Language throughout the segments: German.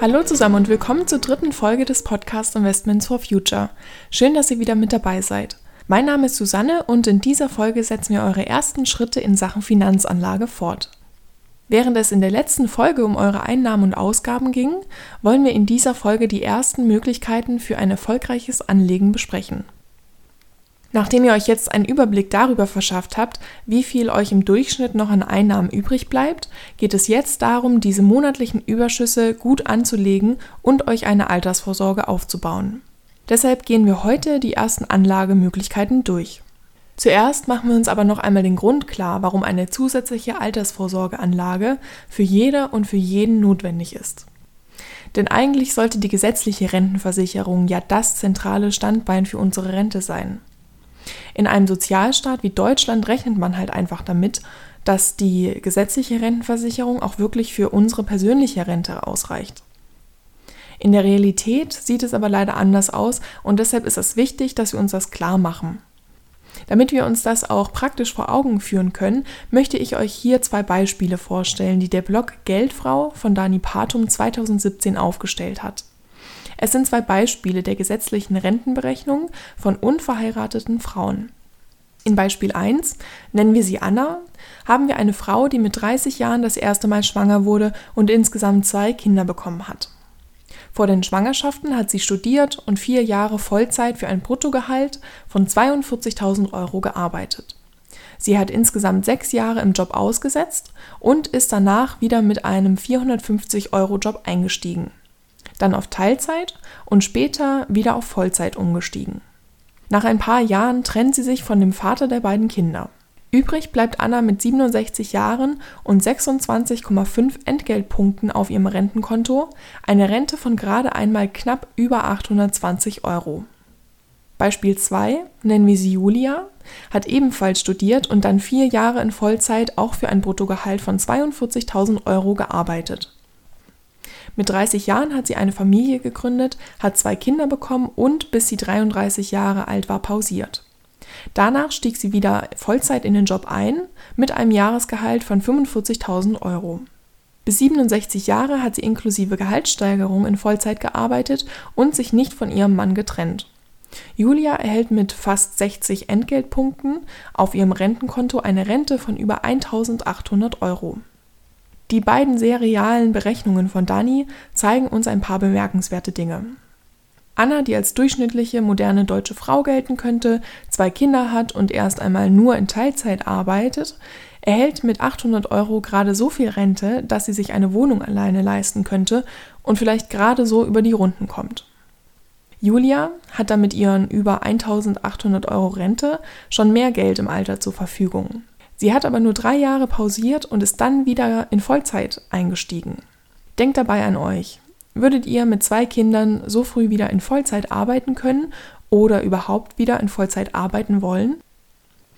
Hallo zusammen und willkommen zur dritten Folge des Podcast Investments for Future. Schön, dass ihr wieder mit dabei seid. Mein Name ist Susanne und in dieser Folge setzen wir eure ersten Schritte in Sachen Finanzanlage fort. Während es in der letzten Folge um eure Einnahmen und Ausgaben ging, wollen wir in dieser Folge die ersten Möglichkeiten für ein erfolgreiches Anlegen besprechen. Nachdem ihr euch jetzt einen Überblick darüber verschafft habt, wie viel euch im Durchschnitt noch an Einnahmen übrig bleibt, geht es jetzt darum, diese monatlichen Überschüsse gut anzulegen und euch eine Altersvorsorge aufzubauen. Deshalb gehen wir heute die ersten Anlagemöglichkeiten durch. Zuerst machen wir uns aber noch einmal den Grund klar, warum eine zusätzliche Altersvorsorgeanlage für jede und für jeden notwendig ist. Denn eigentlich sollte die gesetzliche Rentenversicherung ja das zentrale Standbein für unsere Rente sein. In einem Sozialstaat wie Deutschland rechnet man halt einfach damit, dass die gesetzliche Rentenversicherung auch wirklich für unsere persönliche Rente ausreicht. In der Realität sieht es aber leider anders aus und deshalb ist es wichtig, dass wir uns das klar machen. Damit wir uns das auch praktisch vor Augen führen können, möchte ich euch hier zwei Beispiele vorstellen, die der Blog Geldfrau von Dani Patum 2017 aufgestellt hat. Es sind zwei Beispiele der gesetzlichen Rentenberechnung von unverheirateten Frauen. In Beispiel 1 nennen wir sie Anna, haben wir eine Frau, die mit 30 Jahren das erste Mal schwanger wurde und insgesamt zwei Kinder bekommen hat. Vor den Schwangerschaften hat sie studiert und vier Jahre Vollzeit für ein Bruttogehalt von 42.000 Euro gearbeitet. Sie hat insgesamt sechs Jahre im Job ausgesetzt und ist danach wieder mit einem 450 Euro Job eingestiegen dann auf Teilzeit und später wieder auf Vollzeit umgestiegen. Nach ein paar Jahren trennt sie sich von dem Vater der beiden Kinder. Übrig bleibt Anna mit 67 Jahren und 26,5 Entgeltpunkten auf ihrem Rentenkonto, eine Rente von gerade einmal knapp über 820 Euro. Beispiel 2 nennen wir sie Julia, hat ebenfalls studiert und dann vier Jahre in Vollzeit auch für ein Bruttogehalt von 42.000 Euro gearbeitet. Mit 30 Jahren hat sie eine Familie gegründet, hat zwei Kinder bekommen und bis sie 33 Jahre alt war pausiert. Danach stieg sie wieder Vollzeit in den Job ein mit einem Jahresgehalt von 45.000 Euro. Bis 67 Jahre hat sie inklusive Gehaltssteigerung in Vollzeit gearbeitet und sich nicht von ihrem Mann getrennt. Julia erhält mit fast 60 Entgeltpunkten auf ihrem Rentenkonto eine Rente von über 1800 Euro. Die beiden sehr realen Berechnungen von Dani zeigen uns ein paar bemerkenswerte Dinge. Anna, die als durchschnittliche moderne deutsche Frau gelten könnte, zwei Kinder hat und erst einmal nur in Teilzeit arbeitet, erhält mit 800 Euro gerade so viel Rente, dass sie sich eine Wohnung alleine leisten könnte und vielleicht gerade so über die Runden kommt. Julia hat damit ihren über 1800 Euro Rente schon mehr Geld im Alter zur Verfügung. Sie hat aber nur drei Jahre pausiert und ist dann wieder in Vollzeit eingestiegen. Denkt dabei an euch. Würdet ihr mit zwei Kindern so früh wieder in Vollzeit arbeiten können oder überhaupt wieder in Vollzeit arbeiten wollen?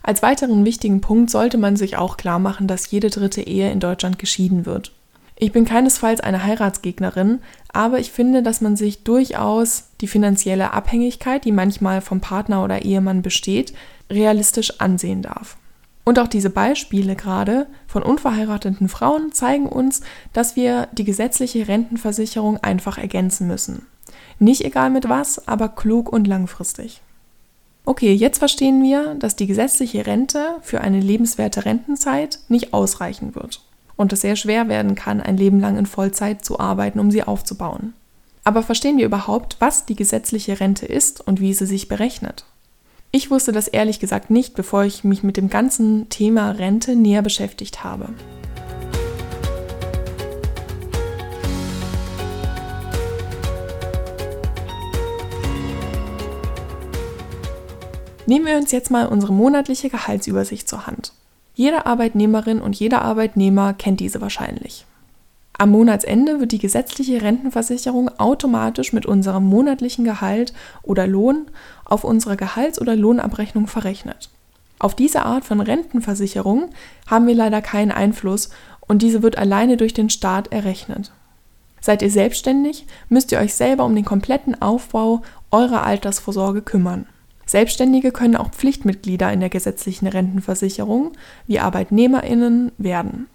Als weiteren wichtigen Punkt sollte man sich auch klar machen, dass jede dritte Ehe in Deutschland geschieden wird. Ich bin keinesfalls eine Heiratsgegnerin, aber ich finde, dass man sich durchaus die finanzielle Abhängigkeit, die manchmal vom Partner oder Ehemann besteht, realistisch ansehen darf. Und auch diese Beispiele gerade von unverheirateten Frauen zeigen uns, dass wir die gesetzliche Rentenversicherung einfach ergänzen müssen. Nicht egal mit was, aber klug und langfristig. Okay, jetzt verstehen wir, dass die gesetzliche Rente für eine lebenswerte Rentenzeit nicht ausreichen wird und es sehr schwer werden kann, ein Leben lang in Vollzeit zu arbeiten, um sie aufzubauen. Aber verstehen wir überhaupt, was die gesetzliche Rente ist und wie sie sich berechnet? Ich wusste das ehrlich gesagt nicht, bevor ich mich mit dem ganzen Thema Rente näher beschäftigt habe. Nehmen wir uns jetzt mal unsere monatliche Gehaltsübersicht zur Hand. Jede Arbeitnehmerin und jeder Arbeitnehmer kennt diese wahrscheinlich. Am Monatsende wird die gesetzliche Rentenversicherung automatisch mit unserem monatlichen Gehalt oder Lohn auf unsere Gehalts- oder Lohnabrechnung verrechnet. Auf diese Art von Rentenversicherung haben wir leider keinen Einfluss und diese wird alleine durch den Staat errechnet. Seid ihr selbstständig, müsst ihr euch selber um den kompletten Aufbau eurer Altersvorsorge kümmern. Selbstständige können auch Pflichtmitglieder in der gesetzlichen Rentenversicherung wie Arbeitnehmerinnen werden.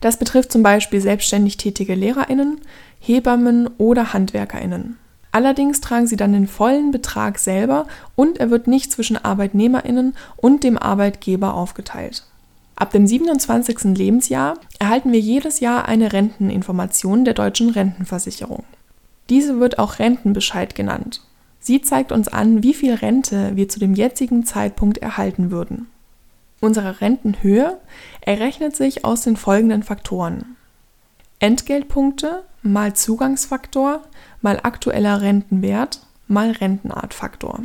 Das betrifft zum Beispiel selbstständig tätige Lehrerinnen, Hebammen oder Handwerkerinnen. Allerdings tragen sie dann den vollen Betrag selber und er wird nicht zwischen Arbeitnehmerinnen und dem Arbeitgeber aufgeteilt. Ab dem 27. Lebensjahr erhalten wir jedes Jahr eine Renteninformation der deutschen Rentenversicherung. Diese wird auch Rentenbescheid genannt. Sie zeigt uns an, wie viel Rente wir zu dem jetzigen Zeitpunkt erhalten würden. Unsere Rentenhöhe errechnet sich aus den folgenden Faktoren. Entgeltpunkte mal Zugangsfaktor mal aktueller Rentenwert mal Rentenartfaktor.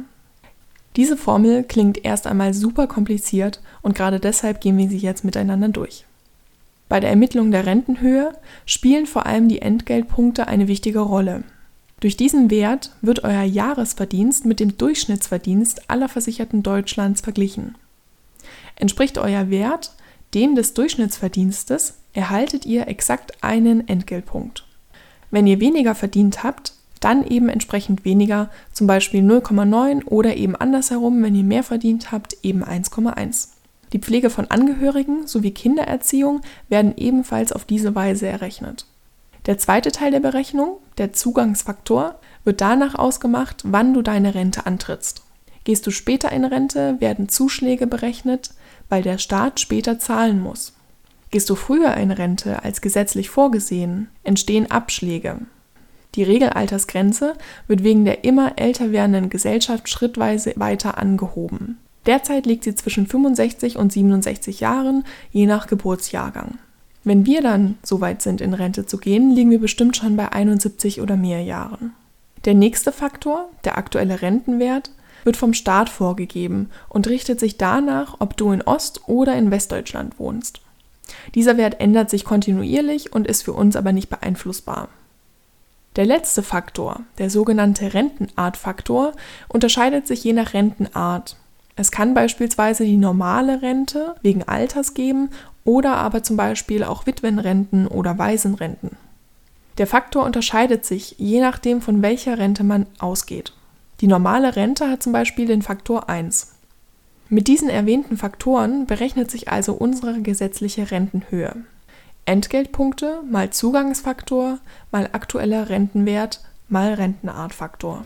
Diese Formel klingt erst einmal super kompliziert und gerade deshalb gehen wir sie jetzt miteinander durch. Bei der Ermittlung der Rentenhöhe spielen vor allem die Entgeltpunkte eine wichtige Rolle. Durch diesen Wert wird euer Jahresverdienst mit dem Durchschnittsverdienst aller Versicherten Deutschlands verglichen. Entspricht euer Wert dem des Durchschnittsverdienstes, erhaltet ihr exakt einen Entgeltpunkt. Wenn ihr weniger verdient habt, dann eben entsprechend weniger, zum Beispiel 0,9 oder eben andersherum, wenn ihr mehr verdient habt, eben 1,1. Die Pflege von Angehörigen sowie Kindererziehung werden ebenfalls auf diese Weise errechnet. Der zweite Teil der Berechnung, der Zugangsfaktor, wird danach ausgemacht, wann du deine Rente antrittst. Gehst du später in Rente, werden Zuschläge berechnet, weil der Staat später zahlen muss. Gehst du früher in Rente als gesetzlich vorgesehen, entstehen Abschläge. Die Regelaltersgrenze wird wegen der immer älter werdenden Gesellschaft schrittweise weiter angehoben. Derzeit liegt sie zwischen 65 und 67 Jahren, je nach Geburtsjahrgang. Wenn wir dann so weit sind, in Rente zu gehen, liegen wir bestimmt schon bei 71 oder mehr Jahren. Der nächste Faktor, der aktuelle Rentenwert, wird vom Staat vorgegeben und richtet sich danach, ob du in Ost- oder in Westdeutschland wohnst. Dieser Wert ändert sich kontinuierlich und ist für uns aber nicht beeinflussbar. Der letzte Faktor, der sogenannte Rentenartfaktor, unterscheidet sich je nach Rentenart. Es kann beispielsweise die normale Rente wegen Alters geben oder aber zum Beispiel auch Witwenrenten oder Waisenrenten. Der Faktor unterscheidet sich je nachdem, von welcher Rente man ausgeht. Die normale Rente hat zum Beispiel den Faktor 1. Mit diesen erwähnten Faktoren berechnet sich also unsere gesetzliche Rentenhöhe. Entgeltpunkte mal Zugangsfaktor mal aktueller Rentenwert mal Rentenartfaktor.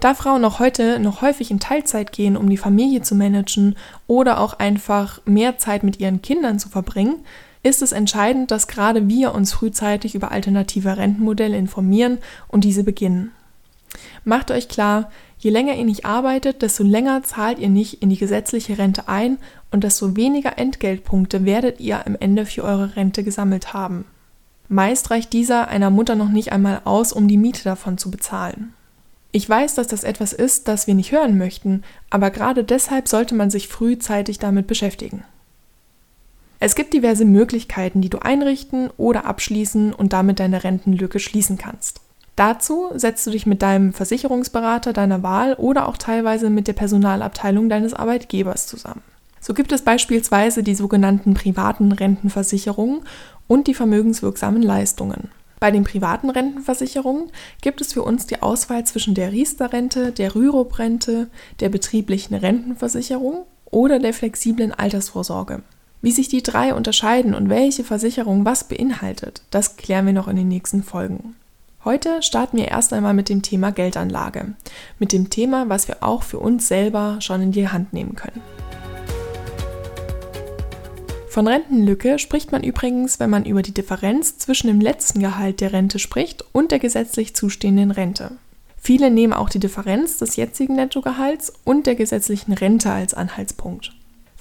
Da Frauen noch heute noch häufig in Teilzeit gehen, um die Familie zu managen oder auch einfach mehr Zeit mit ihren Kindern zu verbringen, ist es entscheidend, dass gerade wir uns frühzeitig über alternative Rentenmodelle informieren und diese beginnen. Macht euch klar, je länger ihr nicht arbeitet, desto länger zahlt ihr nicht in die gesetzliche Rente ein und desto weniger Entgeltpunkte werdet ihr am Ende für eure Rente gesammelt haben. Meist reicht dieser einer Mutter noch nicht einmal aus, um die Miete davon zu bezahlen. Ich weiß, dass das etwas ist, das wir nicht hören möchten, aber gerade deshalb sollte man sich frühzeitig damit beschäftigen. Es gibt diverse Möglichkeiten, die du einrichten oder abschließen und damit deine Rentenlücke schließen kannst. Dazu setzt du dich mit deinem Versicherungsberater deiner Wahl oder auch teilweise mit der Personalabteilung deines Arbeitgebers zusammen. So gibt es beispielsweise die sogenannten privaten Rentenversicherungen und die vermögenswirksamen Leistungen. Bei den privaten Rentenversicherungen gibt es für uns die Auswahl zwischen der Riester-Rente, der Rürup-Rente, der betrieblichen Rentenversicherung oder der flexiblen Altersvorsorge. Wie sich die drei unterscheiden und welche Versicherung was beinhaltet, das klären wir noch in den nächsten Folgen. Heute starten wir erst einmal mit dem Thema Geldanlage, mit dem Thema, was wir auch für uns selber schon in die Hand nehmen können. Von Rentenlücke spricht man übrigens, wenn man über die Differenz zwischen dem letzten Gehalt der Rente spricht und der gesetzlich zustehenden Rente. Viele nehmen auch die Differenz des jetzigen Nettogehalts und der gesetzlichen Rente als Anhaltspunkt.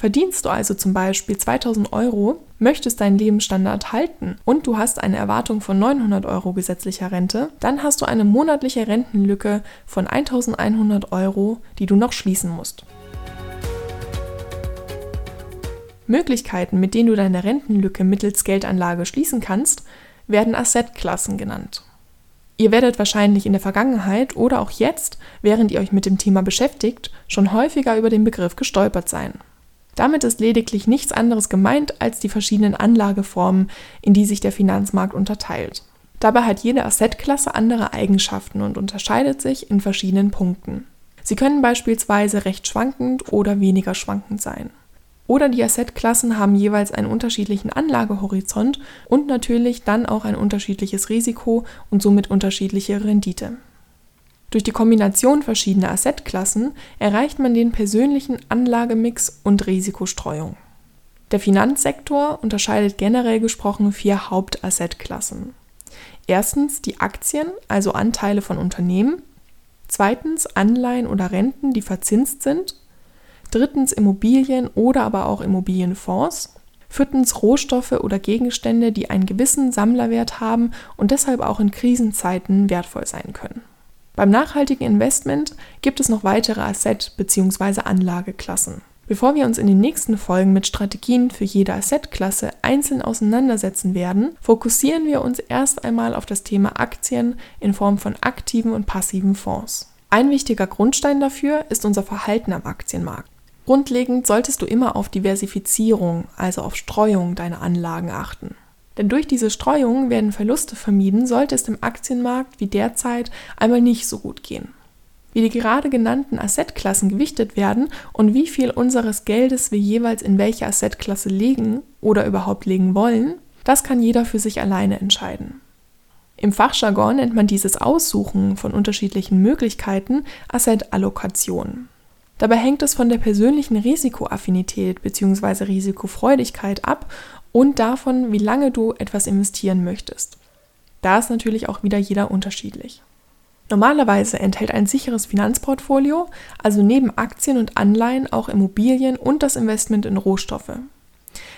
Verdienst du also zum Beispiel 2000 Euro, möchtest deinen Lebensstandard halten und du hast eine Erwartung von 900 Euro gesetzlicher Rente, dann hast du eine monatliche Rentenlücke von 1100 Euro, die du noch schließen musst. Möglichkeiten, mit denen du deine Rentenlücke mittels Geldanlage schließen kannst, werden Assetklassen genannt. Ihr werdet wahrscheinlich in der Vergangenheit oder auch jetzt, während ihr euch mit dem Thema beschäftigt, schon häufiger über den Begriff gestolpert sein. Damit ist lediglich nichts anderes gemeint als die verschiedenen Anlageformen, in die sich der Finanzmarkt unterteilt. Dabei hat jede Assetklasse andere Eigenschaften und unterscheidet sich in verschiedenen Punkten. Sie können beispielsweise recht schwankend oder weniger schwankend sein. Oder die Assetklassen haben jeweils einen unterschiedlichen Anlagehorizont und natürlich dann auch ein unterschiedliches Risiko und somit unterschiedliche Rendite. Durch die Kombination verschiedener Assetklassen erreicht man den persönlichen Anlagemix und Risikostreuung. Der Finanzsektor unterscheidet generell gesprochen vier Hauptassetklassen. Erstens die Aktien, also Anteile von Unternehmen. Zweitens Anleihen oder Renten, die verzinst sind. Drittens Immobilien oder aber auch Immobilienfonds. Viertens Rohstoffe oder Gegenstände, die einen gewissen Sammlerwert haben und deshalb auch in Krisenzeiten wertvoll sein können. Beim nachhaltigen Investment gibt es noch weitere Asset- bzw. Anlageklassen. Bevor wir uns in den nächsten Folgen mit Strategien für jede Assetklasse einzeln auseinandersetzen werden, fokussieren wir uns erst einmal auf das Thema Aktien in Form von aktiven und passiven Fonds. Ein wichtiger Grundstein dafür ist unser Verhalten am Aktienmarkt. Grundlegend solltest du immer auf Diversifizierung, also auf Streuung deiner Anlagen achten. Denn durch diese Streuung werden Verluste vermieden, sollte es dem Aktienmarkt wie derzeit einmal nicht so gut gehen. Wie die gerade genannten Assetklassen gewichtet werden und wie viel unseres Geldes wir jeweils in welche Assetklasse legen oder überhaupt legen wollen, das kann jeder für sich alleine entscheiden. Im Fachjargon nennt man dieses Aussuchen von unterschiedlichen Möglichkeiten Assetallokation. Dabei hängt es von der persönlichen Risikoaffinität bzw. Risikofreudigkeit ab und davon, wie lange du etwas investieren möchtest. Da ist natürlich auch wieder jeder unterschiedlich. Normalerweise enthält ein sicheres Finanzportfolio also neben Aktien und Anleihen auch Immobilien und das Investment in Rohstoffe.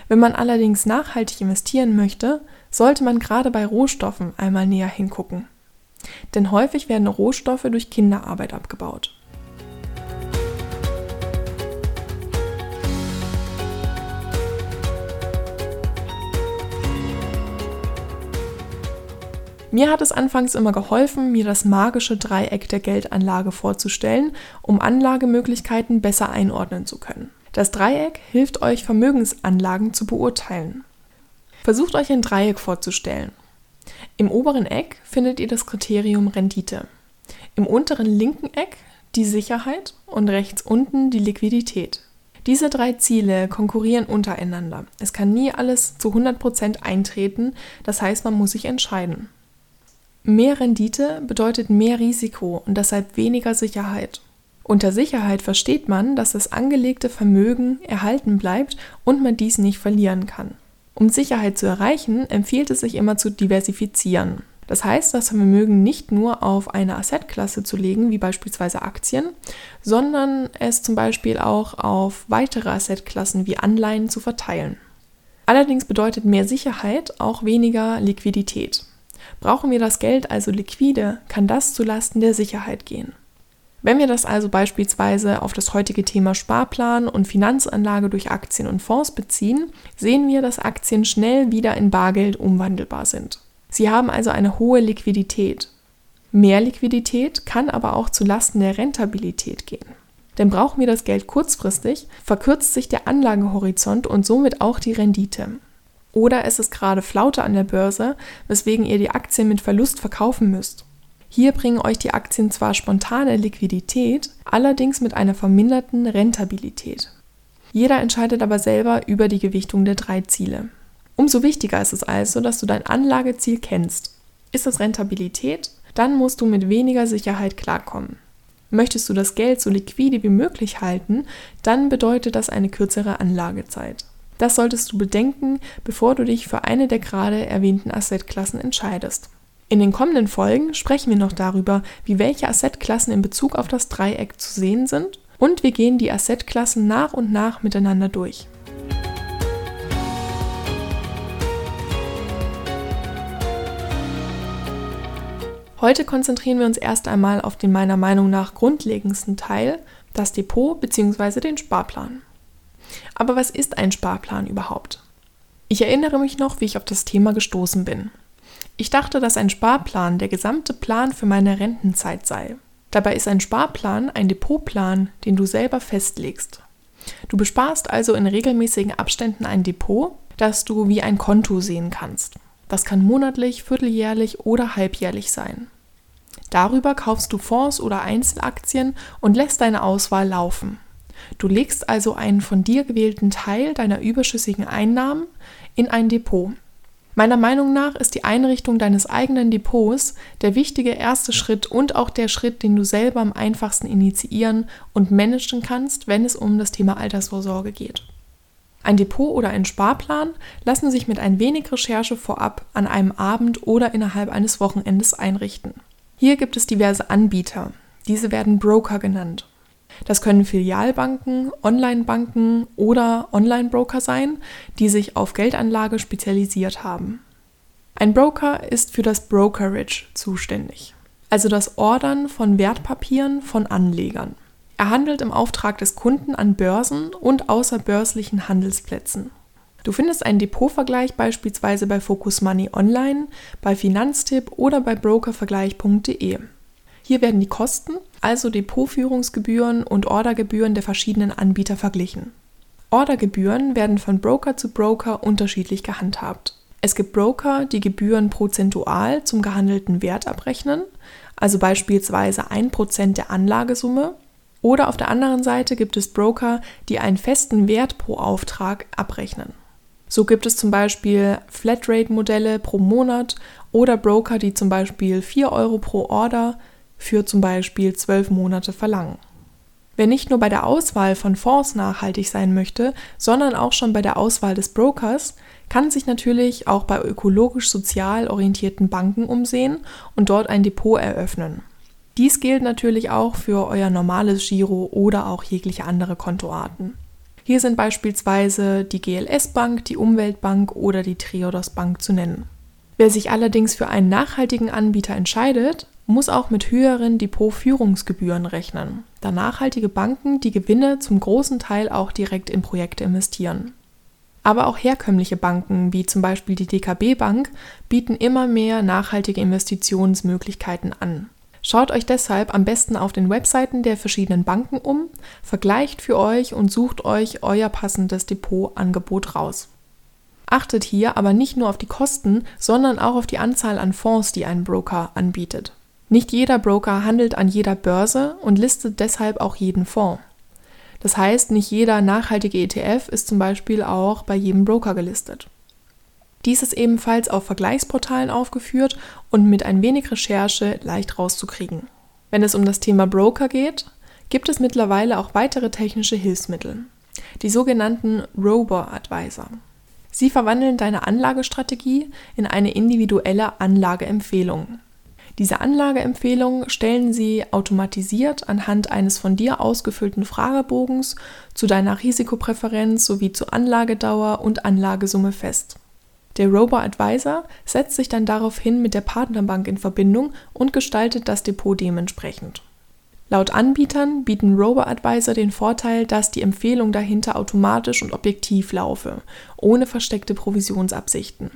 Wenn man allerdings nachhaltig investieren möchte, sollte man gerade bei Rohstoffen einmal näher hingucken. Denn häufig werden Rohstoffe durch Kinderarbeit abgebaut. Mir hat es anfangs immer geholfen, mir das magische Dreieck der Geldanlage vorzustellen, um Anlagemöglichkeiten besser einordnen zu können. Das Dreieck hilft euch, Vermögensanlagen zu beurteilen. Versucht euch ein Dreieck vorzustellen. Im oberen Eck findet ihr das Kriterium Rendite. Im unteren linken Eck die Sicherheit und rechts unten die Liquidität. Diese drei Ziele konkurrieren untereinander. Es kann nie alles zu 100% eintreten, das heißt, man muss sich entscheiden. Mehr Rendite bedeutet mehr Risiko und deshalb weniger Sicherheit. Unter Sicherheit versteht man, dass das angelegte Vermögen erhalten bleibt und man dies nicht verlieren kann. Um Sicherheit zu erreichen, empfiehlt es sich immer zu diversifizieren. Das heißt, das Vermögen nicht nur auf eine Assetklasse zu legen, wie beispielsweise Aktien, sondern es zum Beispiel auch auf weitere Assetklassen wie Anleihen zu verteilen. Allerdings bedeutet mehr Sicherheit auch weniger Liquidität. Brauchen wir das Geld also liquide, kann das zulasten der Sicherheit gehen. Wenn wir das also beispielsweise auf das heutige Thema Sparplan und Finanzanlage durch Aktien und Fonds beziehen, sehen wir, dass Aktien schnell wieder in Bargeld umwandelbar sind. Sie haben also eine hohe Liquidität. Mehr Liquidität kann aber auch zulasten der Rentabilität gehen. Denn brauchen wir das Geld kurzfristig, verkürzt sich der Anlagehorizont und somit auch die Rendite. Oder es ist gerade Flaute an der Börse, weswegen ihr die Aktien mit Verlust verkaufen müsst. Hier bringen euch die Aktien zwar spontane Liquidität, allerdings mit einer verminderten Rentabilität. Jeder entscheidet aber selber über die Gewichtung der drei Ziele. Umso wichtiger ist es also, dass du dein Anlageziel kennst. Ist es Rentabilität? Dann musst du mit weniger Sicherheit klarkommen. Möchtest du das Geld so liquide wie möglich halten, dann bedeutet das eine kürzere Anlagezeit. Das solltest du bedenken, bevor du dich für eine der gerade erwähnten Assetklassen entscheidest. In den kommenden Folgen sprechen wir noch darüber, wie welche Assetklassen in Bezug auf das Dreieck zu sehen sind und wir gehen die Assetklassen nach und nach miteinander durch. Heute konzentrieren wir uns erst einmal auf den meiner Meinung nach grundlegendsten Teil, das Depot bzw. den Sparplan. Aber was ist ein Sparplan überhaupt? Ich erinnere mich noch, wie ich auf das Thema gestoßen bin. Ich dachte, dass ein Sparplan der gesamte Plan für meine Rentenzeit sei. Dabei ist ein Sparplan ein Depotplan, den du selber festlegst. Du besparst also in regelmäßigen Abständen ein Depot, das du wie ein Konto sehen kannst. Das kann monatlich, vierteljährlich oder halbjährlich sein. Darüber kaufst du Fonds oder Einzelaktien und lässt deine Auswahl laufen. Du legst also einen von dir gewählten Teil deiner überschüssigen Einnahmen in ein Depot. Meiner Meinung nach ist die Einrichtung deines eigenen Depots der wichtige erste Schritt und auch der Schritt, den du selber am einfachsten initiieren und managen kannst, wenn es um das Thema Altersvorsorge geht. Ein Depot oder ein Sparplan lassen sich mit ein wenig Recherche vorab an einem Abend oder innerhalb eines Wochenendes einrichten. Hier gibt es diverse Anbieter. Diese werden Broker genannt. Das können Filialbanken, Onlinebanken oder Online-Broker sein, die sich auf Geldanlage spezialisiert haben. Ein Broker ist für das Brokerage zuständig, also das Ordern von Wertpapieren von Anlegern. Er handelt im Auftrag des Kunden an Börsen und außerbörslichen Handelsplätzen. Du findest einen Depotvergleich beispielsweise bei Focus Money Online, bei Finanztipp oder bei brokervergleich.de. Hier werden die Kosten, also Depotführungsgebühren und Ordergebühren der verschiedenen Anbieter verglichen. Ordergebühren werden von Broker zu Broker unterschiedlich gehandhabt. Es gibt Broker, die Gebühren prozentual zum gehandelten Wert abrechnen, also beispielsweise 1% der Anlagesumme, oder auf der anderen Seite gibt es Broker, die einen festen Wert pro Auftrag abrechnen. So gibt es zum Beispiel Flatrate-Modelle pro Monat oder Broker, die zum Beispiel 4 Euro pro Order für zum Beispiel zwölf Monate verlangen. Wer nicht nur bei der Auswahl von Fonds nachhaltig sein möchte, sondern auch schon bei der Auswahl des Brokers, kann sich natürlich auch bei ökologisch-sozial orientierten Banken umsehen und dort ein Depot eröffnen. Dies gilt natürlich auch für euer normales Giro oder auch jegliche andere Kontoarten. Hier sind beispielsweise die GLS Bank, die Umweltbank oder die Triodos Bank zu nennen. Wer sich allerdings für einen nachhaltigen Anbieter entscheidet, muss auch mit höheren Depotführungsgebühren rechnen, da nachhaltige Banken die Gewinne zum großen Teil auch direkt in Projekte investieren. Aber auch herkömmliche Banken, wie zum Beispiel die DKB Bank, bieten immer mehr nachhaltige Investitionsmöglichkeiten an. Schaut euch deshalb am besten auf den Webseiten der verschiedenen Banken um, vergleicht für euch und sucht euch euer passendes Depotangebot raus. Achtet hier aber nicht nur auf die Kosten, sondern auch auf die Anzahl an Fonds, die ein Broker anbietet. Nicht jeder Broker handelt an jeder Börse und listet deshalb auch jeden Fonds. Das heißt, nicht jeder nachhaltige ETF ist zum Beispiel auch bei jedem Broker gelistet. Dies ist ebenfalls auf Vergleichsportalen aufgeführt und mit ein wenig Recherche leicht rauszukriegen. Wenn es um das Thema Broker geht, gibt es mittlerweile auch weitere technische Hilfsmittel, die sogenannten Robo-Advisor. Sie verwandeln deine Anlagestrategie in eine individuelle Anlageempfehlung. Diese Anlageempfehlungen stellen sie automatisiert anhand eines von dir ausgefüllten Fragebogens zu deiner Risikopräferenz sowie zu Anlagedauer und Anlagesumme fest. Der Robo-Advisor setzt sich dann daraufhin mit der Partnerbank in Verbindung und gestaltet das Depot dementsprechend. Laut Anbietern bieten Robo-Advisor den Vorteil, dass die Empfehlung dahinter automatisch und objektiv laufe, ohne versteckte Provisionsabsichten.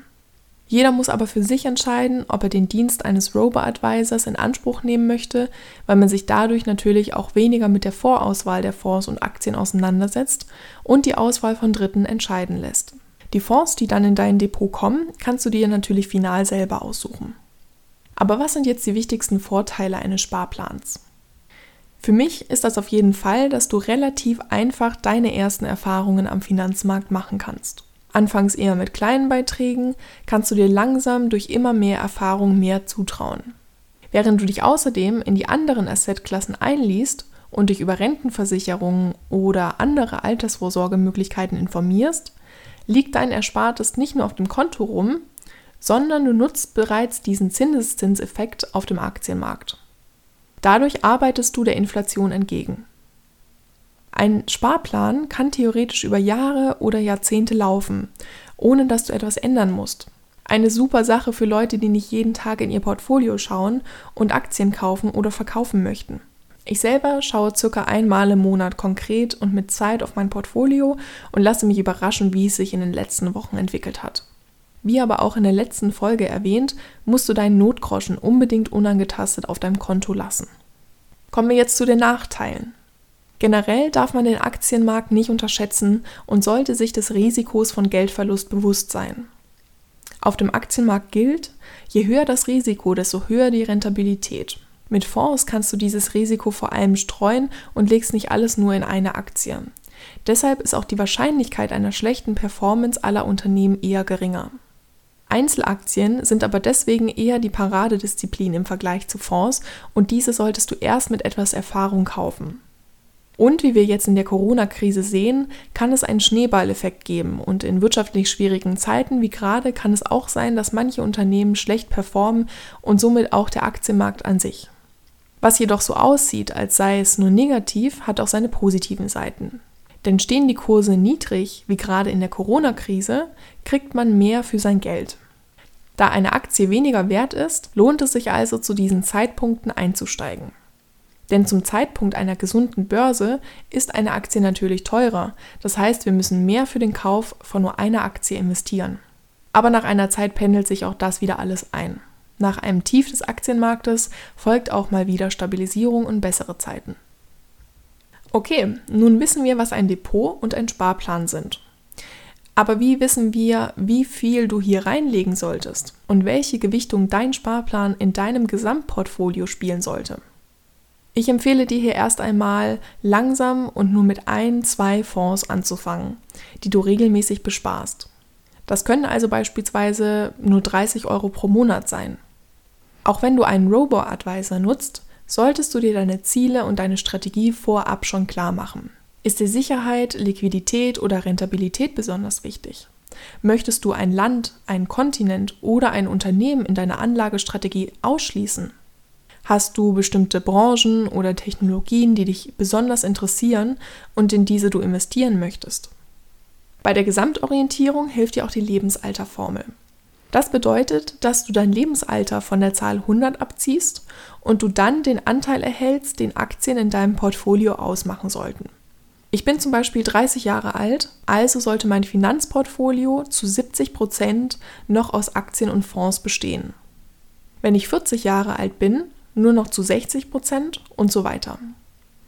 Jeder muss aber für sich entscheiden, ob er den Dienst eines Robo-Advisors in Anspruch nehmen möchte, weil man sich dadurch natürlich auch weniger mit der Vorauswahl der Fonds und Aktien auseinandersetzt und die Auswahl von Dritten entscheiden lässt. Die Fonds, die dann in dein Depot kommen, kannst du dir natürlich final selber aussuchen. Aber was sind jetzt die wichtigsten Vorteile eines Sparplans? Für mich ist das auf jeden Fall, dass du relativ einfach deine ersten Erfahrungen am Finanzmarkt machen kannst. Anfangs eher mit kleinen Beiträgen, kannst du dir langsam durch immer mehr Erfahrung mehr zutrauen. Während du dich außerdem in die anderen Assetklassen einliest und dich über Rentenversicherungen oder andere Altersvorsorgemöglichkeiten informierst, liegt dein Erspartes nicht nur auf dem Konto rum, sondern du nutzt bereits diesen Zinseszinseffekt auf dem Aktienmarkt. Dadurch arbeitest du der Inflation entgegen. Ein Sparplan kann theoretisch über Jahre oder Jahrzehnte laufen, ohne dass du etwas ändern musst. Eine super Sache für Leute, die nicht jeden Tag in ihr Portfolio schauen und Aktien kaufen oder verkaufen möchten. Ich selber schaue circa einmal im Monat konkret und mit Zeit auf mein Portfolio und lasse mich überraschen, wie es sich in den letzten Wochen entwickelt hat. Wie aber auch in der letzten Folge erwähnt, musst du deinen Notgroschen unbedingt unangetastet auf deinem Konto lassen. Kommen wir jetzt zu den Nachteilen. Generell darf man den Aktienmarkt nicht unterschätzen und sollte sich des Risikos von Geldverlust bewusst sein. Auf dem Aktienmarkt gilt, je höher das Risiko, desto höher die Rentabilität. Mit Fonds kannst du dieses Risiko vor allem streuen und legst nicht alles nur in eine Aktie. Deshalb ist auch die Wahrscheinlichkeit einer schlechten Performance aller Unternehmen eher geringer. Einzelaktien sind aber deswegen eher die Paradedisziplin im Vergleich zu Fonds und diese solltest du erst mit etwas Erfahrung kaufen. Und wie wir jetzt in der Corona-Krise sehen, kann es einen Schneeballeffekt geben und in wirtschaftlich schwierigen Zeiten wie gerade kann es auch sein, dass manche Unternehmen schlecht performen und somit auch der Aktienmarkt an sich. Was jedoch so aussieht, als sei es nur negativ, hat auch seine positiven Seiten. Denn stehen die Kurse niedrig, wie gerade in der Corona-Krise, kriegt man mehr für sein Geld. Da eine Aktie weniger wert ist, lohnt es sich also zu diesen Zeitpunkten einzusteigen. Denn zum Zeitpunkt einer gesunden Börse ist eine Aktie natürlich teurer, das heißt wir müssen mehr für den Kauf von nur einer Aktie investieren. Aber nach einer Zeit pendelt sich auch das wieder alles ein. Nach einem Tief des Aktienmarktes folgt auch mal wieder Stabilisierung und bessere Zeiten. Okay, nun wissen wir, was ein Depot und ein Sparplan sind. Aber wie wissen wir, wie viel du hier reinlegen solltest und welche Gewichtung dein Sparplan in deinem Gesamtportfolio spielen sollte? Ich empfehle dir hier erst einmal langsam und nur mit ein, zwei Fonds anzufangen, die du regelmäßig besparst. Das können also beispielsweise nur 30 Euro pro Monat sein. Auch wenn du einen Robo-Advisor nutzt, solltest du dir deine Ziele und deine Strategie vorab schon klar machen. Ist dir Sicherheit, Liquidität oder Rentabilität besonders wichtig? Möchtest du ein Land, einen Kontinent oder ein Unternehmen in deiner Anlagestrategie ausschließen? Hast du bestimmte Branchen oder Technologien, die dich besonders interessieren und in diese du investieren möchtest? Bei der Gesamtorientierung hilft dir auch die Lebensalterformel. Das bedeutet, dass du dein Lebensalter von der Zahl 100 abziehst und du dann den Anteil erhältst, den Aktien in deinem Portfolio ausmachen sollten. Ich bin zum Beispiel 30 Jahre alt, also sollte mein Finanzportfolio zu 70 Prozent noch aus Aktien und Fonds bestehen. Wenn ich 40 Jahre alt bin, nur noch zu 60 Prozent und so weiter.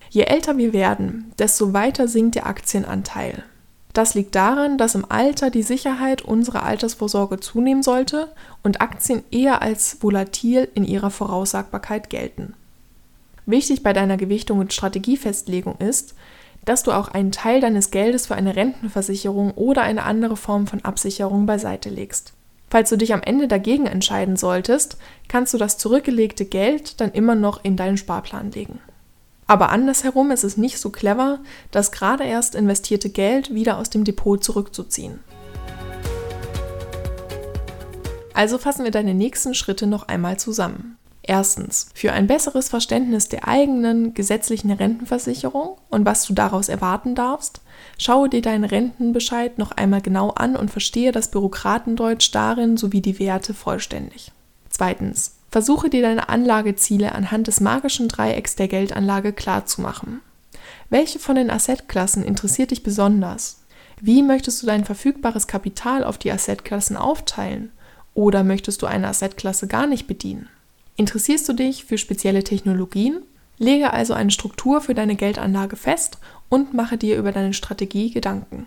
Je älter wir werden, desto weiter sinkt der Aktienanteil. Das liegt daran, dass im Alter die Sicherheit unserer Altersvorsorge zunehmen sollte und Aktien eher als volatil in ihrer Voraussagbarkeit gelten. Wichtig bei deiner Gewichtung und Strategiefestlegung ist, dass du auch einen Teil deines Geldes für eine Rentenversicherung oder eine andere Form von Absicherung beiseite legst. Falls du dich am Ende dagegen entscheiden solltest, kannst du das zurückgelegte Geld dann immer noch in deinen Sparplan legen. Aber andersherum ist es nicht so clever, das gerade erst investierte Geld wieder aus dem Depot zurückzuziehen. Also fassen wir deine nächsten Schritte noch einmal zusammen. Erstens, für ein besseres Verständnis der eigenen gesetzlichen Rentenversicherung und was du daraus erwarten darfst, schaue dir deinen Rentenbescheid noch einmal genau an und verstehe das Bürokratendeutsch darin sowie die Werte vollständig. Zweitens, versuche dir deine Anlageziele anhand des magischen Dreiecks der Geldanlage klarzumachen. Welche von den Assetklassen interessiert dich besonders? Wie möchtest du dein verfügbares Kapital auf die Assetklassen aufteilen? Oder möchtest du eine Assetklasse gar nicht bedienen? Interessierst du dich für spezielle Technologien? Lege also eine Struktur für deine Geldanlage fest und mache dir über deine Strategie Gedanken.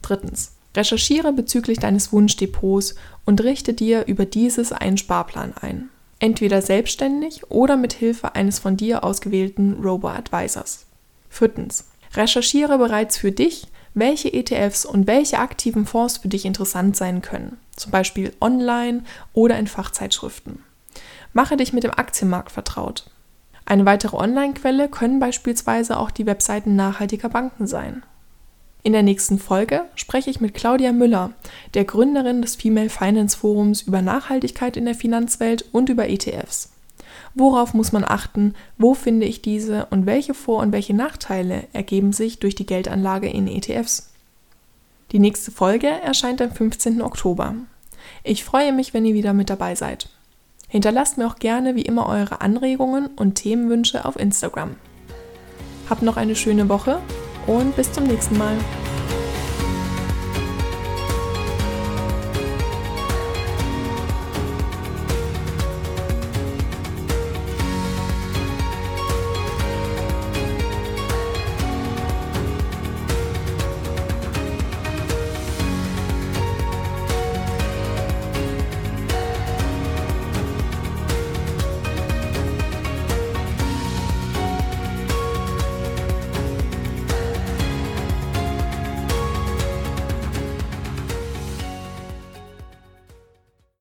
Drittens. Recherchiere bezüglich deines Wunschdepots und richte dir über dieses einen Sparplan ein. Entweder selbstständig oder mit Hilfe eines von dir ausgewählten Robo-Advisors. Viertens. Recherchiere bereits für dich, welche ETFs und welche aktiven Fonds für dich interessant sein können, zum Beispiel online oder in Fachzeitschriften. Mache dich mit dem Aktienmarkt vertraut. Eine weitere Online-Quelle können beispielsweise auch die Webseiten nachhaltiger Banken sein. In der nächsten Folge spreche ich mit Claudia Müller, der Gründerin des Female Finance Forums über Nachhaltigkeit in der Finanzwelt und über ETFs. Worauf muss man achten, wo finde ich diese und welche Vor- und welche Nachteile ergeben sich durch die Geldanlage in ETFs? Die nächste Folge erscheint am 15. Oktober. Ich freue mich, wenn ihr wieder mit dabei seid. Hinterlasst mir auch gerne wie immer eure Anregungen und Themenwünsche auf Instagram. Habt noch eine schöne Woche und bis zum nächsten Mal.